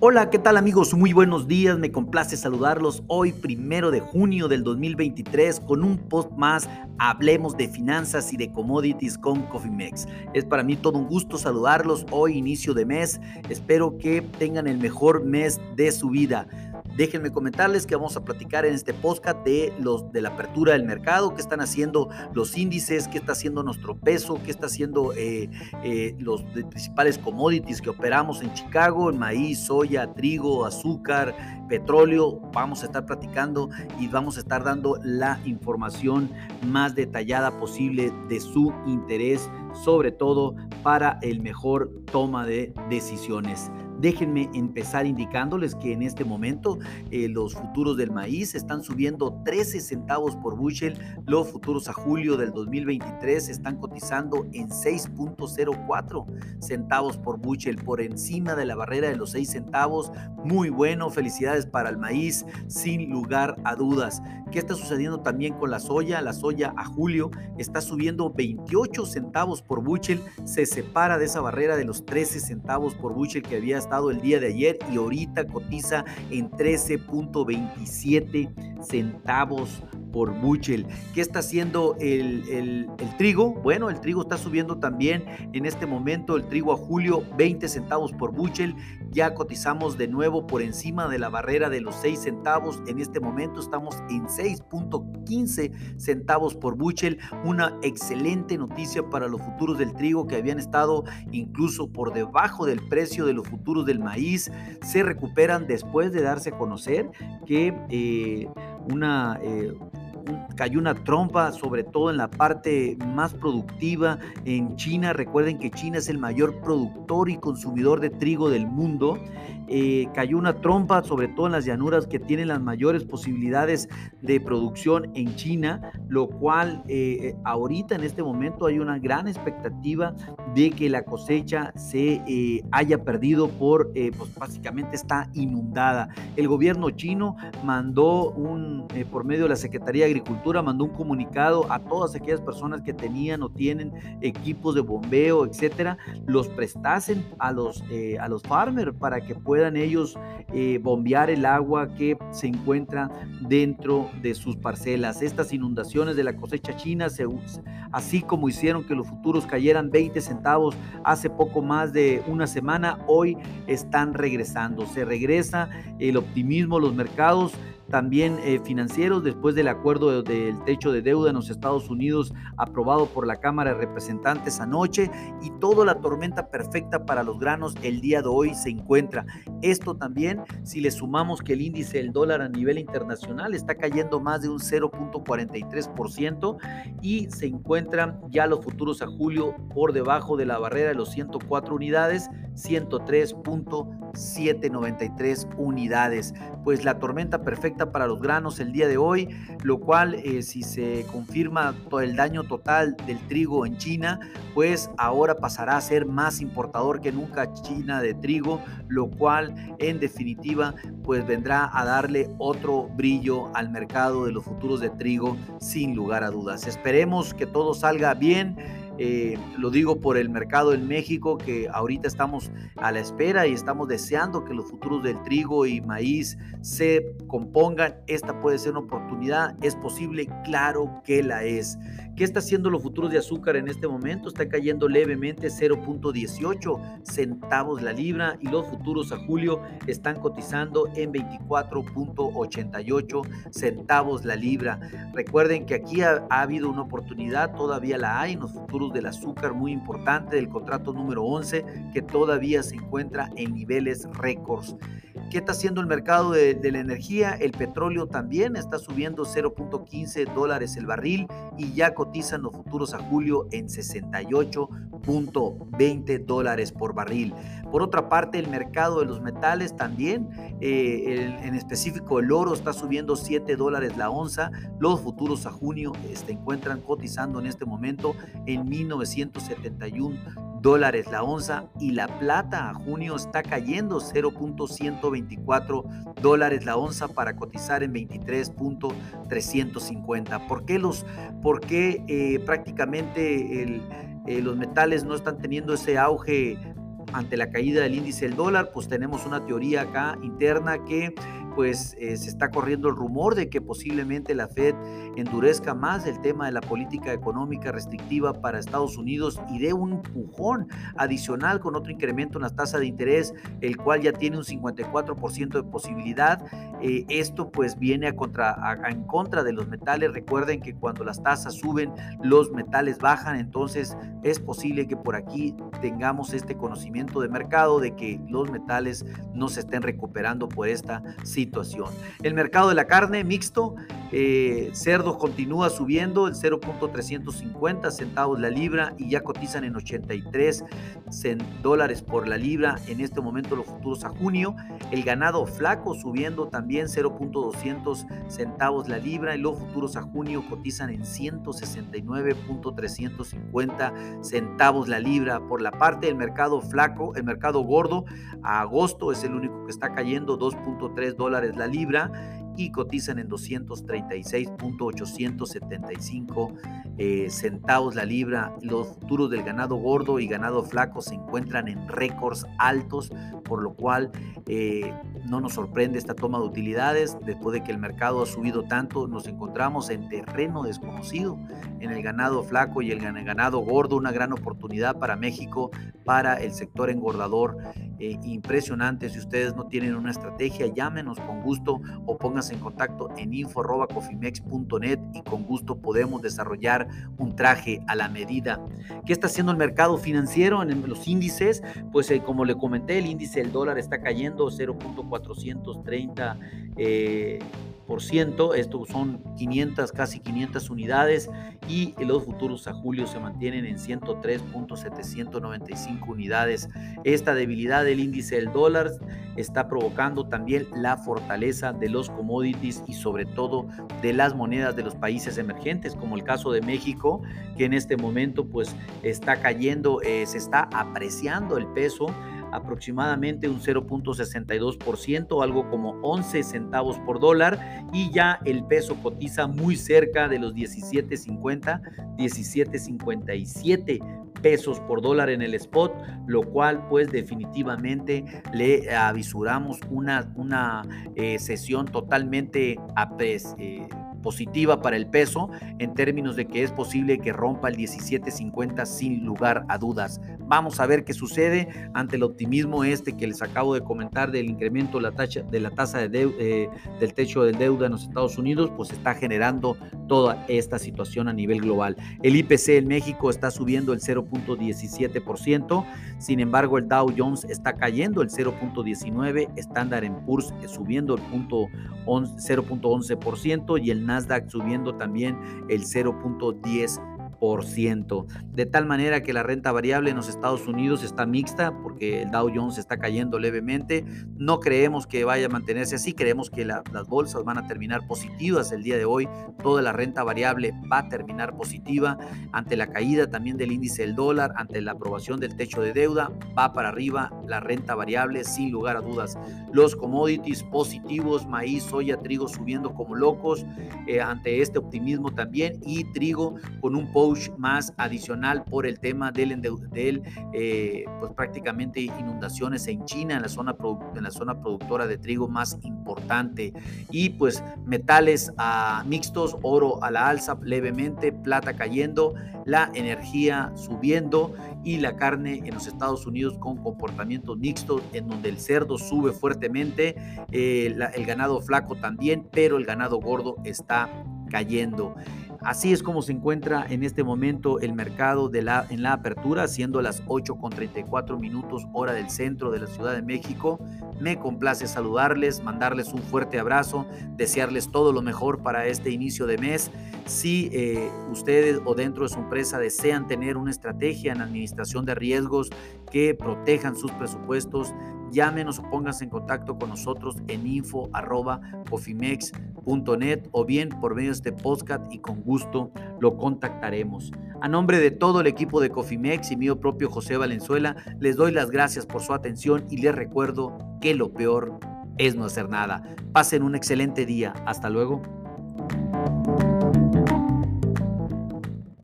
Hola, ¿qué tal amigos? Muy buenos días, me complace saludarlos hoy primero de junio del 2023 con un post más, hablemos de finanzas y de commodities con CoffeeMex. Es para mí todo un gusto saludarlos hoy inicio de mes, espero que tengan el mejor mes de su vida. Déjenme comentarles que vamos a platicar en este podcast de los de la apertura del mercado, qué están haciendo los índices, qué está haciendo nuestro peso, qué está haciendo eh, eh, los principales commodities que operamos en Chicago, maíz, soya, trigo, azúcar, petróleo. Vamos a estar platicando y vamos a estar dando la información más detallada posible de su interés, sobre todo para el mejor toma de decisiones. Déjenme empezar indicándoles que en este momento eh, los futuros del maíz están subiendo 13 centavos por bushel. Los futuros a julio del 2023 están cotizando en 6.04 centavos por bushel, por encima de la barrera de los 6 centavos. Muy bueno, felicidades para el maíz, sin lugar a dudas. ¿Qué está sucediendo también con la soya? La soya a julio está subiendo 28 centavos por bushel, se separa de esa barrera de los 13 centavos por bushel que había el día de ayer y ahorita cotiza en 13.27 centavos por buchel. ¿Qué está haciendo el, trigo? Bueno, el trigo está subiendo también en este momento. El trigo a julio 20 centavos por buchel. Ya cotizamos de nuevo por encima de la barrera de los 6 centavos. En este momento estamos en 6.15 centavos por buchel. Una excelente noticia para los futuros del trigo que habían estado incluso por debajo del precio de los futuros del maíz. Se recuperan después de darse a conocer que eh, una... Eh, cayó una trompa, sobre todo en la parte más productiva en China. Recuerden que China es el mayor productor y consumidor de trigo del mundo eh, cayó una trompa, sobre todo en las llanuras que tienen las mayores posibilidades de producción en China, lo cual eh, ahorita en este momento hay una gran expectativa de que la cosecha se eh, haya perdido por, pues básicamente está inundada. El gobierno chino mandó un, por medio de la Secretaría de Agricultura, mandó un comunicado a todas aquellas personas que tenían o tienen equipos de bombeo, etcétera, los prestasen a los, a los farmers para que puedan puedan ellos eh, bombear el agua que se encuentra dentro de sus parcelas. Estas inundaciones de la cosecha china, se, así como hicieron que los futuros cayeran 20 centavos hace poco más de una semana, hoy están regresando. Se regresa el optimismo, los mercados también eh, financieros después del acuerdo del techo de deuda en los Estados Unidos aprobado por la Cámara de Representantes anoche y toda la tormenta perfecta para los granos el día de hoy se encuentra. Esto también si le sumamos que el índice del dólar a nivel internacional está cayendo más de un 0.43% y se encuentran ya los futuros a julio por debajo de la barrera de los 104 unidades, 103.793 unidades. Pues la tormenta perfecta para los granos el día de hoy, lo cual eh, si se confirma todo el daño total del trigo en China, pues ahora pasará a ser más importador que nunca China de trigo, lo cual en definitiva pues vendrá a darle otro brillo al mercado de los futuros de trigo sin lugar a dudas. Esperemos que todo salga bien eh, lo digo por el mercado en México, que ahorita estamos a la espera y estamos deseando que los futuros del trigo y maíz se compongan. Esta puede ser una oportunidad. ¿Es posible? Claro que la es. ¿Qué está haciendo los futuros de azúcar en este momento? Está cayendo levemente 0.18 centavos la libra y los futuros a julio están cotizando en 24.88 centavos la libra. Recuerden que aquí ha, ha habido una oportunidad, todavía la hay en los futuros del azúcar muy importante del contrato número 11 que todavía se encuentra en niveles récords. ¿Qué está haciendo el mercado de, la energía? El petróleo también está subiendo 0.15 dólares el barril y ya cotizan los futuros a julio en 68.20 dólares por barril. Por otra parte, el mercado de los metales también, eh, en específico el oro está subiendo 7 dólares la onza. Los futuros a junio se este, encuentran cotizando en este momento en 1971 dólares la onza y la plata a junio está cayendo 0.124 dólares la onza para cotizar en 23.350. ¿Por qué, los, por qué eh, prácticamente eh, los metales no están teniendo ese auge ante la caída del índice del dólar, pues tenemos una teoría acá interna que pues eh, se está corriendo el rumor de que posiblemente la Fed endurezca más el tema de la política económica restrictiva para Estados Unidos y dé un empujón adicional con otro incremento en las tasas de interés, el cual ya tiene un 54% de posibilidad. Eh, esto pues viene en contra de los metales. Recuerden que cuando las tasas suben, los metales bajan, entonces es posible que por aquí tengamos este conocimiento de mercado de que los metales no se estén recuperando por esta situación el mercado de la carne mixto, eh, cerdos continúa subiendo el 0.350 centavos la libra y ya cotizan en 83 dólares por la libra en este momento los futuros a junio. El ganado flaco subiendo también 0.200 centavos la libra y los futuros a junio cotizan en 169.350 centavos la libra. Por la parte del mercado flaco, el mercado gordo, a agosto es el único que está cayendo 2.3 dólares la libra y cotizan en 236.875 eh, centavos la libra. Los futuros del ganado gordo y ganado flaco se encuentran en récords altos, por lo cual eh, no nos sorprende esta toma de utilidades. Después de que el mercado ha subido tanto, nos encontramos en terreno desconocido en el ganado flaco y el ganado gordo. Una gran oportunidad para México, para el sector engordador. Eh, impresionante. Si ustedes no tienen una estrategia, llámenos con gusto o pónganse en contacto en info.cofimex.net y con gusto podemos desarrollar un traje a la medida. ¿Qué está haciendo el mercado financiero en los índices? Pues eh, como le comenté, el índice del dólar está cayendo 0.430 eh, esto son 500, casi 500 unidades y los futuros a julio se mantienen en 103.795 unidades. Esta debilidad del índice del dólar está provocando también la fortaleza de los commodities y sobre todo de las monedas de los países emergentes, como el caso de México, que en este momento pues está cayendo, eh, se está apreciando el peso aproximadamente un 0.62%, algo como 11 centavos por dólar, y ya el peso cotiza muy cerca de los 17.50, 17.57 pesos por dólar en el spot, lo cual pues definitivamente le avisuramos una, una eh, sesión totalmente apres, eh, positiva para el peso en términos de que es posible que rompa el 17.50 sin lugar a dudas. Vamos a ver qué sucede ante el optimismo este que les acabo de comentar del incremento de la, tasa, de la tasa de eh, del techo del deuda en los Estados Unidos, pues está generando toda esta situación a nivel global. El IPC en México está subiendo el 0.17%, sin embargo el Dow Jones está cayendo el 0.19%, Standard Poor's subiendo el 0.11% y el Nasdaq subiendo también el 0.10%. De tal manera que la renta variable en los Estados Unidos está mixta porque el Dow Jones está cayendo levemente. No creemos que vaya a mantenerse así, creemos que las bolsas van a terminar positivas el día de hoy. Toda la renta variable va a terminar positiva ante la caída también del índice del dólar, ante la aprobación del techo de deuda, va para arriba la renta variable sin lugar a dudas. Los commodities positivos, maíz, soya, trigo subiendo como locos eh, ante este optimismo también y trigo con un más adicional por el tema del, del eh, pues prácticamente inundaciones en China, en la, zona en la zona productora de trigo más importante. Y pues metales ah, mixtos, oro a la alza levemente, plata cayendo, la energía subiendo y la carne en los Estados Unidos con comportamientos mixtos, en donde el cerdo sube fuertemente, eh, el ganado flaco también, pero el ganado gordo está cayendo. Así es como se encuentra en este momento el mercado de la, en la apertura, siendo las 8 con 34 minutos hora del centro de la Ciudad de México. Me complace saludarles, mandarles un fuerte abrazo, desearles todo lo mejor para este inicio de mes. Si eh, ustedes o dentro de su empresa desean tener una estrategia en administración de riesgos que protejan sus presupuestos, llámenos o pónganse en contacto con nosotros en info.cofimex.net o bien por medio de este podcast y con gusto lo contactaremos. A nombre de todo el equipo de Cofimex y mío propio José Valenzuela, les doy las gracias por su atención y les recuerdo que lo peor es no hacer nada. Pasen un excelente día. Hasta luego.